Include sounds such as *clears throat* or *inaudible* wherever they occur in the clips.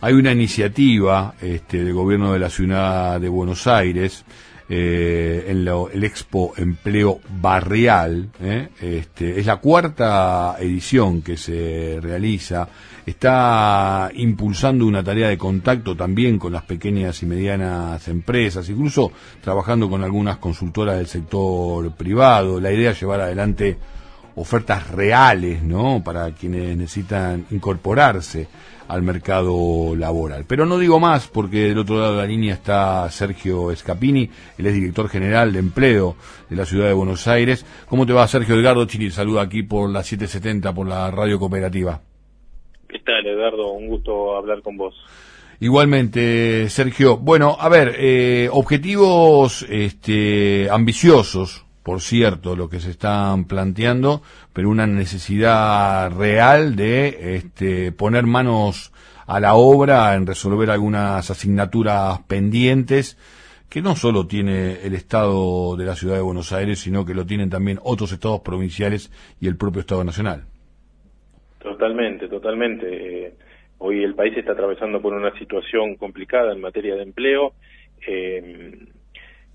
hay una iniciativa este, del gobierno de la ciudad de Buenos Aires eh, en el Expo Empleo Barrial. ¿eh? Este, es la cuarta edición que se realiza. Está impulsando una tarea de contacto también con las pequeñas y medianas empresas, incluso trabajando con algunas consultoras del sector privado. La idea es llevar adelante ofertas reales, ¿no? Para quienes necesitan incorporarse al mercado laboral. Pero no digo más porque del otro lado de la línea está Sergio Escapini, él es director general de empleo de la ciudad de Buenos Aires. ¿Cómo te va Sergio Edgardo Chile? Saluda aquí por la 770, por la radio cooperativa. ¿Qué tal Edgardo? Un gusto hablar con vos. Igualmente, Sergio. Bueno, a ver, eh, objetivos este, ambiciosos, por cierto, lo que se están planteando, pero una necesidad real de este, poner manos a la obra en resolver algunas asignaturas pendientes que no solo tiene el Estado de la Ciudad de Buenos Aires, sino que lo tienen también otros estados provinciales y el propio Estado Nacional. Totalmente, totalmente. Eh, hoy el país está atravesando por una situación complicada en materia de empleo. Eh,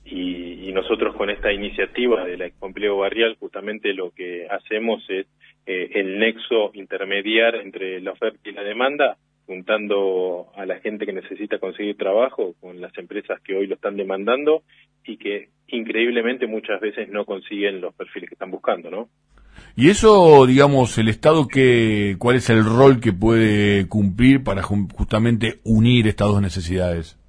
y, nosotros con esta iniciativa del empleo barrial justamente lo que hacemos es eh, el nexo intermediar entre la oferta y la demanda, juntando a la gente que necesita conseguir trabajo con las empresas que hoy lo están demandando y que increíblemente muchas veces no consiguen los perfiles que están buscando, ¿no? Y eso, digamos, el Estado, que, ¿cuál es el rol que puede cumplir para justamente unir estas dos necesidades?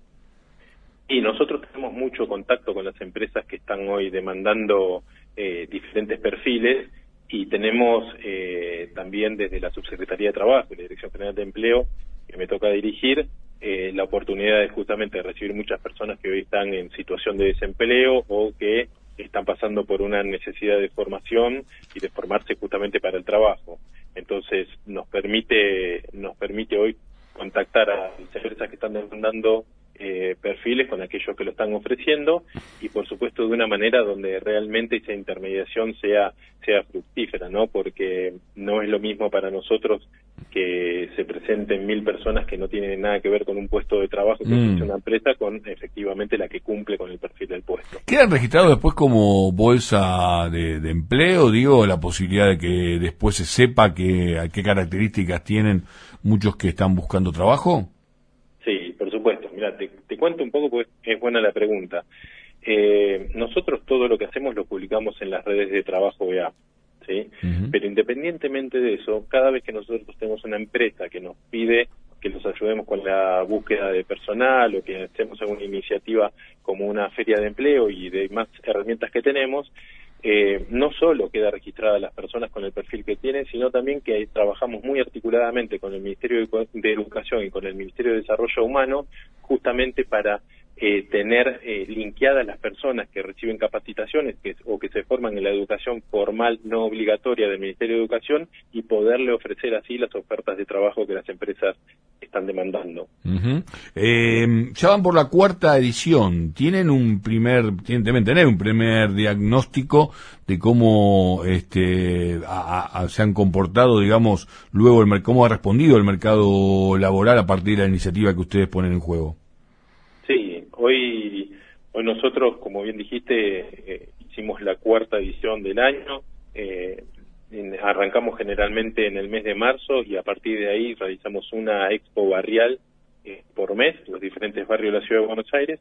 Y nosotros mucho contacto con las empresas que están hoy demandando eh, diferentes perfiles y tenemos eh, también desde la Subsecretaría de Trabajo y la Dirección General de Empleo, que me toca dirigir, eh, la oportunidad de justamente recibir muchas personas que hoy están en situación de desempleo o que están pasando por una necesidad de formación y de formarse justamente para el trabajo. Entonces nos permite nos permite hoy contactar a las empresas que están demandando eh, perfiles con aquellos que lo están ofreciendo y por supuesto de una manera donde realmente esa intermediación sea sea fructífera no porque no es lo mismo para nosotros que se presenten mil personas que no tienen nada que ver con un puesto de trabajo que mm. una empresa con efectivamente la que cumple con el perfil del puesto. Quedan registrados después como bolsa de, de empleo digo la posibilidad de que después se sepa que qué características tienen muchos que están buscando trabajo te, cuento un poco porque es buena la pregunta. Eh, nosotros todo lo que hacemos lo publicamos en las redes de trabajo BA, ¿sí? Pero independientemente de eso, cada vez que nosotros tenemos una empresa que nos pide que los ayudemos con la búsqueda de personal o que hacemos alguna iniciativa como una feria de empleo y de más herramientas que tenemos, eh, no solo queda registrada las personas con el perfil que tienen, sino también que trabajamos muy articuladamente con el Ministerio de Educación y con el Ministerio de Desarrollo Humano justamente para eh, tener eh, linkeadas las personas que reciben capacitaciones que, o que se forman en la educación formal no obligatoria del Ministerio de Educación y poderle ofrecer así las ofertas de trabajo que las empresas están demandando. eh, ya van por la cuarta edición. ¿Tienen un primer, deben tener un primer diagnóstico de cómo este, se han comportado, digamos, luego el cómo ha respondido el mercado laboral a partir de la iniciativa que ustedes ponen en juego? Hoy, hoy nosotros, como bien dijiste, eh, hicimos la cuarta edición del año. Eh, arrancamos generalmente en el mes de marzo y a partir de ahí realizamos una expo barrial eh, por mes, los diferentes barrios de la ciudad de Buenos Aires.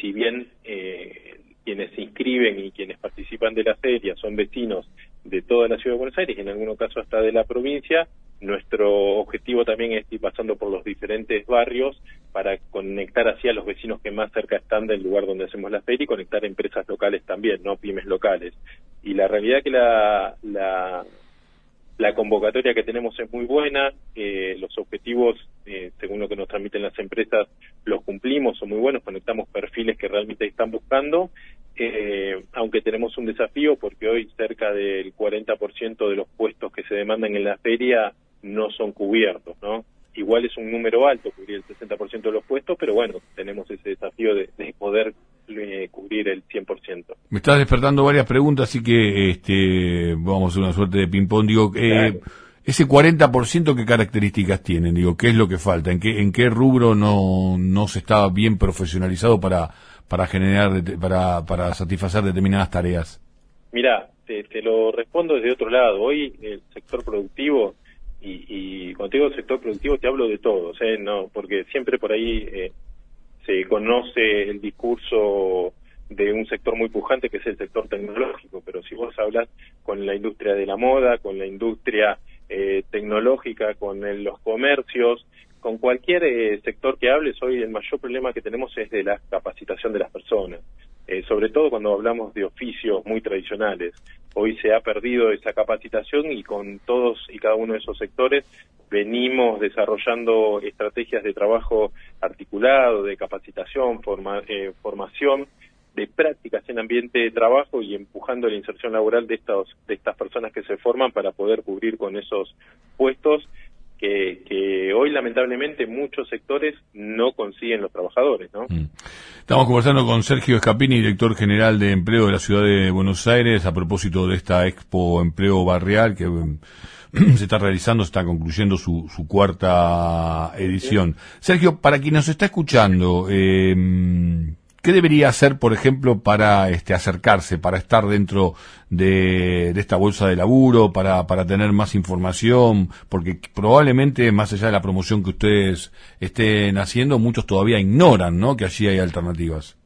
Si bien quienes se inscriben y quienes participan de la feria son vecinos de toda la ciudad de Buenos Aires y en algunos casos hasta de la provincia, nuestro objetivo también es ir pasando por los diferentes barrios para conectar así a los vecinos que más cerca están del lugar donde hacemos la feria y conectar empresas locales también, no pymes locales. Y la realidad que la, la, convocatoria que tenemos es muy buena, los objetivos, eh, según lo que nos transmiten las empresas, los cumplimos, son muy buenos, conectamos perfiles que realmente están buscando eh, aunque tenemos un desafío porque hoy cerca del 40% de los puestos que se demandan en la feria no son cubiertos, ¿no? Igual es un número alto, cubrir el 60% de los puestos, pero bueno, tenemos ese desafío de, cubrir el 100%. Me estás despertando varias preguntas, así que este, vamos a hacer una suerte de ping-pong. Digo, eh, Ese 40%, ¿qué características tienen? Digo, ¿qué es lo que falta? ¿En qué, en qué rubro no, no se está bien profesionalizado para, para generar, para, para satisfacer determinadas tareas? Mira, te, lo respondo desde otro lado. Hoy el sector productivo, y, y cuando te digo sector productivo te hablo de todos, ¿eh? no, porque siempre por ahí eh, se conoce el discurso de un sector muy pujante que es el sector tecnológico, pero si vos hablas con la industria de la moda, con la industria eh, tecnológica, con los comercios, con cualquier eh, sector que hables, hoy el mayor problema que tenemos es de la capacitación de las personas, eh, sobre todo cuando hablamos de oficios muy tradicionales. Hoy se ha perdido esa capacitación y con todos y cada uno de esos sectores venimos desarrollando estrategias de trabajo articulado, de capacitación, eh, formación, de prácticas en ambiente de trabajo y empujando la inserción laboral de, estos, de estas personas que se forman para poder cubrir con esos puestos que, hoy lamentablemente muchos sectores no consiguen los trabajadores. ¿no? Mm. Estamos conversando con Sergio Escapini, director general de empleo de la ciudad de Buenos Aires, a propósito de esta Expo Empleo Barrial que mm, *clears throat* se está realizando, se está concluyendo su, su cuarta edición. Sergio, para quien nos está escuchando, eh, ¿Qué debería hacer, por ejemplo, para este, acercarse, para estar dentro de, esta bolsa de laburo, para, tener más información? Porque probablemente, más allá de la promoción que ustedes estén haciendo, muchos todavía ignoran ¿no? que allí hay alternativas.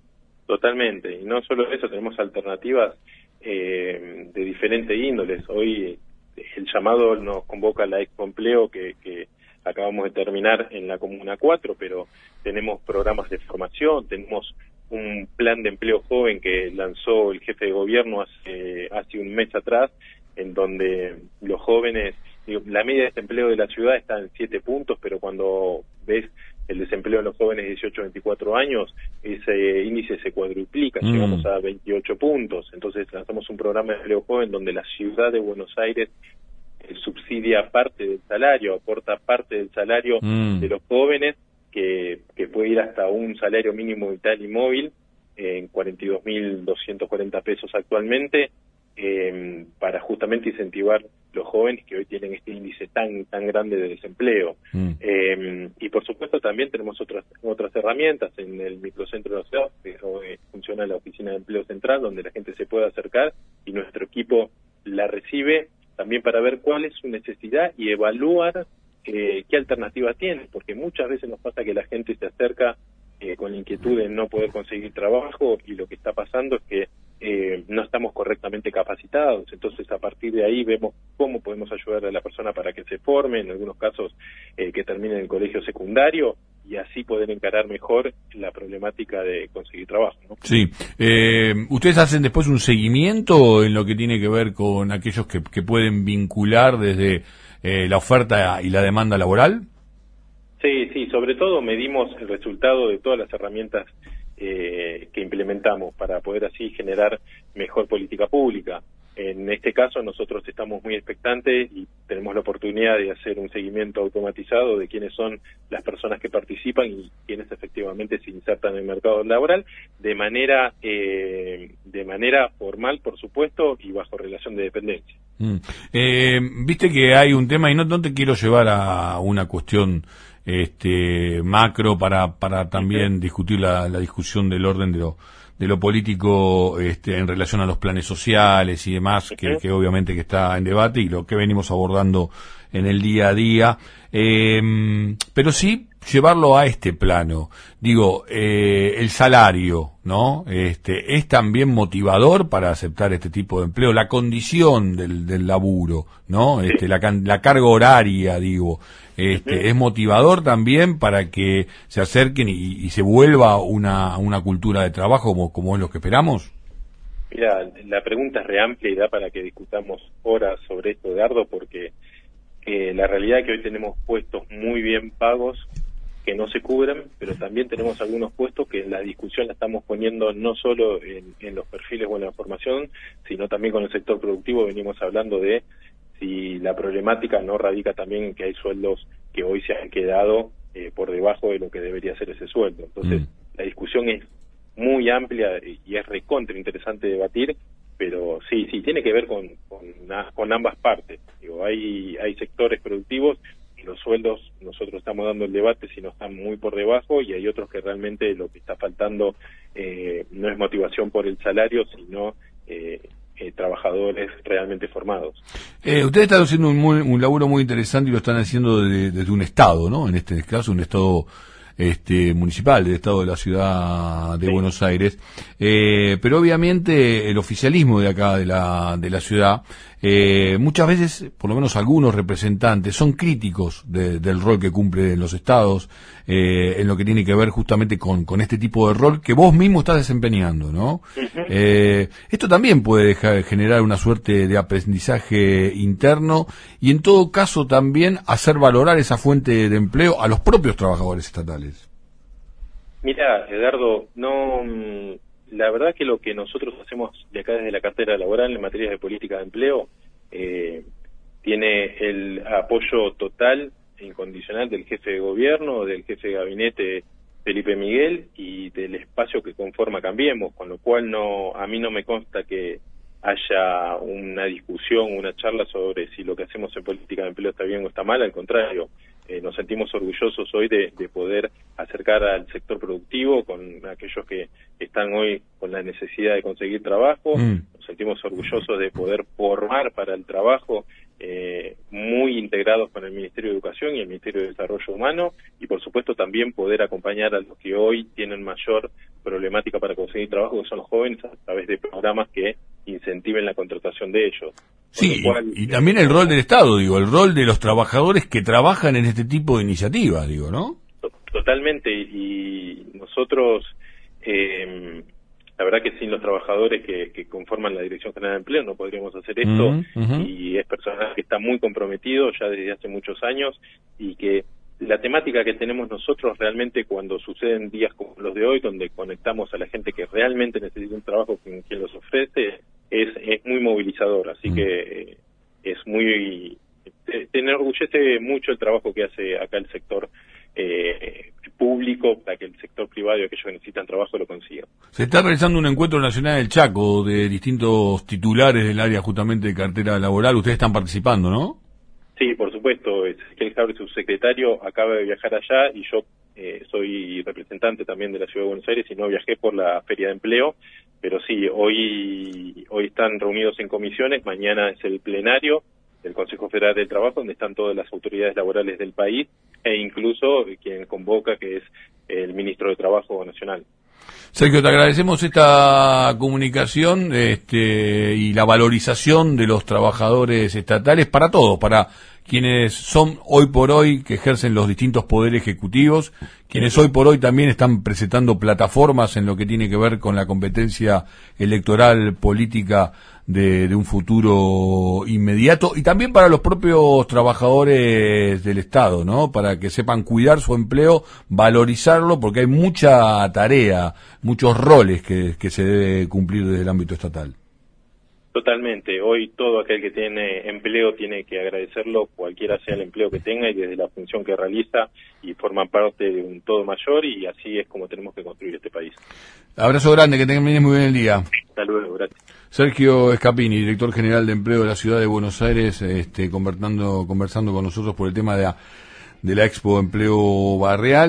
Totalmente. Y no solo eso, tenemos alternativas eh, de diferentes índoles. Hoy el llamado nos convoca a la Expo Empleo que, que acabamos de terminar en la Comuna 4, pero tenemos programas de formación, tenemos un plan de empleo joven que lanzó el jefe de gobierno hace, hace un mes atrás, en donde los jóvenes, la media de desempleo de la ciudad está en siete puntos, pero cuando ves el desempleo de los jóvenes de 18 a 24 años, ese índice se cuadruplica, mm. llegamos a 28 puntos. Entonces lanzamos un programa de empleo joven donde la ciudad de Buenos Aires eh, subsidia parte del salario, aporta parte del salario mm. de los jóvenes que, que puede ir hasta un salario mínimo vital y móvil en 42.240 pesos actualmente eh, para justamente incentivar los jóvenes que hoy tienen este índice tan tan grande de desempleo mm. eh, y por supuesto también tenemos otras otras herramientas en el microcentro de la ciudad que eh, funciona la oficina de empleo central donde la gente se puede acercar y nuestro equipo la recibe también para ver cuál es su necesidad y evaluar eh, qué alternativa tiene, porque muchas veces nos pasa que la gente se acerca eh, con la inquietud de no poder conseguir trabajo y lo que está pasando es que eh, no estamos correctamente capacitados. Entonces, a partir de ahí vemos cómo podemos ayudar a la persona para que se forme, en algunos casos que termine en el colegio secundario y así poder encarar mejor la problemática de conseguir trabajo. ¿no? Sí. ¿Ustedes hacen después un seguimiento en lo que tiene que ver con aquellos que, que pueden vincular desde eh, la oferta y la demanda laboral? Sí, sí, sobre todo medimos el resultado de todas las herramientas eh, que implementamos para poder así generar mejor política pública. En este caso nosotros estamos muy expectantes y tenemos la oportunidad de hacer un seguimiento automatizado de quiénes son las personas que participan y quiénes efectivamente se insertan en el mercado laboral de manera eh, de manera formal, por supuesto, y bajo relación de dependencia. Mm. Eh, Viste que hay un tema y no, no te quiero llevar a una cuestión este macro para para también discutir la, la discusión del orden de lo de lo político este, en relación a los planes sociales y demás, que, obviamente que está en debate y lo que venimos abordando en el día a día, em, pero sí llevarlo a este plano. Digo, eh, el salario, ¿no? Este, es también motivador para aceptar este tipo de empleo, la condición del, del laburo, ¿no? Este, la, la carga horaria, digo, este, es motivador también para que se acerquen y, se vuelva una, una cultura de trabajo como, como es lo que esperamos? Mira, la pregunta es re amplia y da para que discutamos horas sobre esto, Dardo, porque eh, la realidad es que hoy tenemos puestos muy bien pagos que no se cubren, pero también tenemos algunos puestos que la discusión la estamos poniendo no solo en, en los perfiles o en la formación, sino también con el sector productivo. Venimos hablando de si la problemática no radica también en que hay sueldos que hoy se han quedado eh, por debajo de lo que debería ser ese sueldo. Entonces, mm. la discusión es muy amplia y es recontra interesante debatir, pero sí, sí, tiene que ver con, con, ambas partes. Digo, hay, hay sectores productivos y los sueldos, nosotros estamos dando el debate si no están muy por debajo y hay otros que realmente lo que está faltando eh, no es motivación por el salario, sino eh, eh, trabajadores realmente formados. ustedes están haciendo un, un, laburo muy interesante y lo están haciendo desde, un Estado, ¿no? En este caso, un Estado este, municipal del Estado de la Ciudad de Buenos Aires. Eh, pero obviamente el oficialismo de acá, de la, de la ciudad, eh, muchas veces, por lo menos algunos representantes, son críticos del rol que cumplen los estados eh, en lo que tiene que ver justamente con, con este tipo de rol que vos mismo estás desempeñando, ¿no? Eh, esto también puede generar una suerte de aprendizaje interno y en todo caso también hacer valorar esa fuente de empleo a los propios trabajadores estatales. Mira, Eduardo, no mm, la verdad que lo que nosotros hacemos de acá desde la cartera laboral en materia de política de empleo eh, tiene el apoyo total e incondicional del jefe de gobierno, del jefe de gabinete Felipe Miguel y del espacio que conforma Cambiemos, con lo cual no a mí no me consta que haya una discusión, una charla sobre si lo que hacemos en política de empleo está bien o está mal, al contrario, eh, nos sentimos orgullosos hoy de, poder acercar al sector productivo con aquellos que están hoy con la necesidad de conseguir trabajo, mm. nos sentimos orgullosos de poder formar para el trabajo eh, muy integrados con el Ministerio de Educación y el Ministerio de Desarrollo Humano y por supuesto también poder acompañar a los que hoy tienen mayor problemática para conseguir trabajo, que son los jóvenes, a través de programas que incentiven la contratación de ellos. Sí, y, también el rol del Estado, digo, el rol de los trabajadores que trabajan en este tipo de iniciativas, digo, ¿no? Totalmente, y nosotros eh, la verdad que sin los trabajadores que, conforman la Dirección General de Empleo no podríamos hacer esto. Y es personal que está muy comprometido ya desde hace muchos años y que la temática que tenemos nosotros realmente cuando suceden días como los de hoy, donde conectamos a la gente que realmente necesita un trabajo con quien los ofrece, es, es muy movilizador. Así que eh, es muy... Te, te enorgullece mucho el trabajo que hace acá el sector eh, público para que el sector privado y aquellos que necesitan trabajo lo consigan. Se está realizando un encuentro nacional del Chaco de distintos titulares del área justamente de cartera laboral. Ustedes están participando, ¿no? Sí, por supuesto. Ezequiel Jabre, subsecretario, acaba de viajar allá y yo eh, soy representante también de la Ciudad de Buenos Aires y no viajé por la Feria de Empleo. Pero sí, hoy, hoy están reunidos en comisiones, mañana es el plenario del Consejo Federal del Trabajo, donde están todas las autoridades laborales del país e incluso quien convoca, que es el ministro de Trabajo Nacional. Sergio, te agradecemos esta comunicación este, y la valorización de los trabajadores estatales para todos, para quienes son hoy por hoy, que ejercen los distintos poderes ejecutivos, quienes hoy por hoy también están presentando plataformas en lo que tiene que ver con la competencia electoral política de, un futuro inmediato y también para los propios trabajadores del Estado, ¿no? Para que sepan cuidar su empleo, valorizarlo, porque hay mucha tarea, muchos roles que, que se debe cumplir desde el ámbito estatal. Totalmente. Hoy todo aquel que tiene empleo tiene que agradecerlo, cualquiera sea el empleo que tenga y desde la función que realiza y forma parte de un todo mayor y así es como tenemos que construir este país. Abrazo grande, que tengan muy bien el día. Hasta luego, gracias. Sergio Escapini, director general de empleo de la ciudad de Buenos Aires, este, conversando, conversando con nosotros por el tema de la, de la Expo Empleo Barreal.